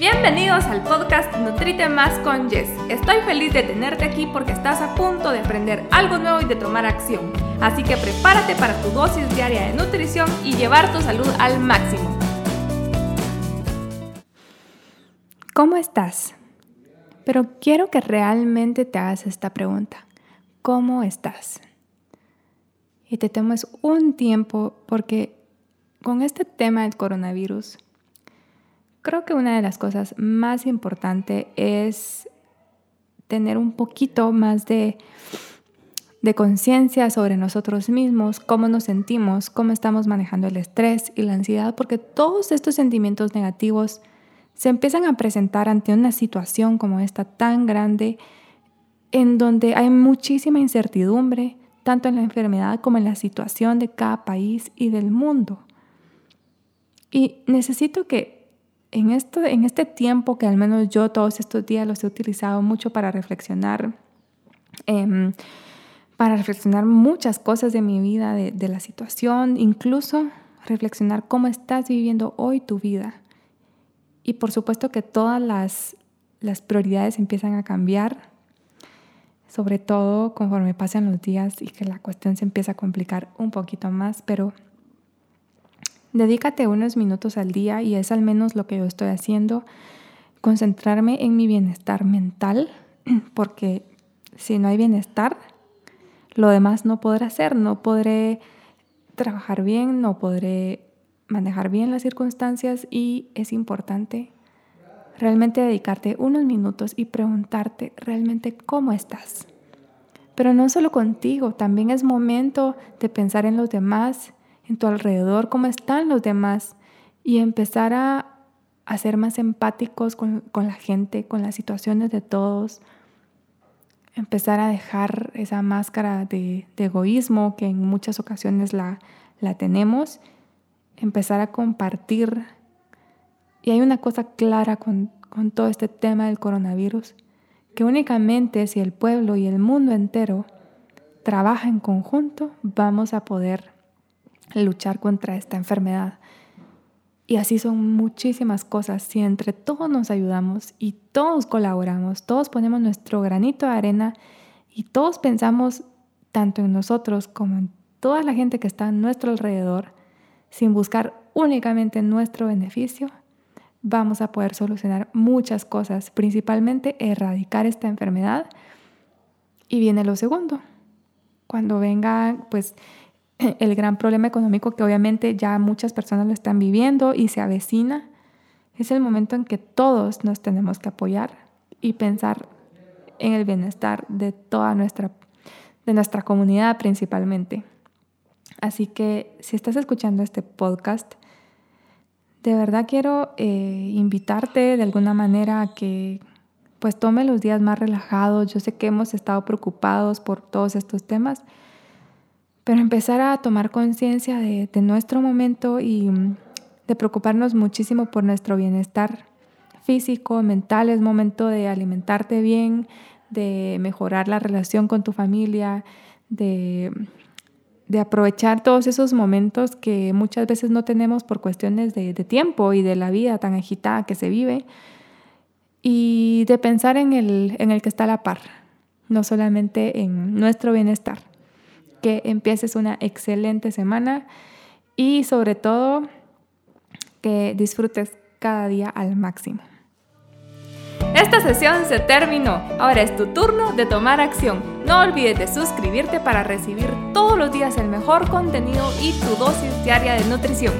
Bienvenidos al podcast Nutrite Más con Jess. Estoy feliz de tenerte aquí porque estás a punto de aprender algo nuevo y de tomar acción. Así que prepárate para tu dosis diaria de nutrición y llevar tu salud al máximo. ¿Cómo estás? Pero quiero que realmente te hagas esta pregunta. ¿Cómo estás? Y te tomes un tiempo porque con este tema del coronavirus, Creo que una de las cosas más importantes es tener un poquito más de, de conciencia sobre nosotros mismos, cómo nos sentimos, cómo estamos manejando el estrés y la ansiedad, porque todos estos sentimientos negativos se empiezan a presentar ante una situación como esta tan grande, en donde hay muchísima incertidumbre, tanto en la enfermedad como en la situación de cada país y del mundo. Y necesito que en, esto, en este tiempo que al menos yo todos estos días los he utilizado mucho para reflexionar, em, para reflexionar muchas cosas de mi vida, de, de, la situación, incluso reflexionar cómo estás viviendo hoy tu vida. Y por supuesto que todas las, las prioridades empiezan a cambiar, sobre todo conforme pasan los días y que la cuestión se empieza a complicar un poquito más, pero Dedícate unos minutos al día y es al menos lo que yo estoy haciendo, concentrarme en mi bienestar mental, porque si no hay bienestar, lo demás no podré hacer, no podré trabajar bien, no podré manejar bien las circunstancias y es importante realmente dedicarte unos minutos y preguntarte realmente cómo estás. Pero no solo contigo, también es momento de pensar en los demás en tu alrededor, cómo están los demás y empezar a, ser más empáticos con, la gente, con las situaciones de todos. Empezar a dejar esa máscara de, egoísmo que en muchas ocasiones la, la tenemos. Empezar a compartir. Y hay una cosa clara con, con todo este tema del coronavirus, que únicamente si el pueblo y el mundo entero trabaja en conjunto, vamos a poder luchar contra esta enfermedad. Y así son muchísimas cosas. Si entre todos nos ayudamos y todos colaboramos, todos ponemos nuestro granito de arena y todos pensamos tanto en nosotros como en toda la gente que está a nuestro alrededor, sin buscar únicamente nuestro beneficio, vamos a poder solucionar muchas cosas, principalmente erradicar esta enfermedad. Y viene lo segundo. Cuando venga, pues el gran problema económico que obviamente ya muchas personas lo están viviendo y se avecina, es el momento en que todos nos tenemos que apoyar y pensar en el bienestar de toda nuestra, de nuestra comunidad principalmente. Así que si estás escuchando este podcast, de verdad quiero eh, invitarte de alguna manera a que pues tome los días más relajados. Yo sé que hemos estado preocupados por todos estos temas, pero empezar a tomar conciencia de, nuestro momento y mm, de preocuparnos muchísimo por nuestro bienestar físico, mental, es momento de alimentarte bien, de mejorar la relación con tu familia, de, de aprovechar todos esos momentos que muchas veces no tenemos por cuestiones de, de, tiempo y de la vida tan agitada que se vive, y de pensar en el, en el que está a la par, no solamente en nuestro bienestar que empieces una excelente semana y sobre todo que disfrutes cada día al máximo. Esta sesión se terminó. Ahora es tu turno de tomar acción. No olvides de suscribirte para recibir todos los días el mejor contenido y tu dosis diaria de nutrición.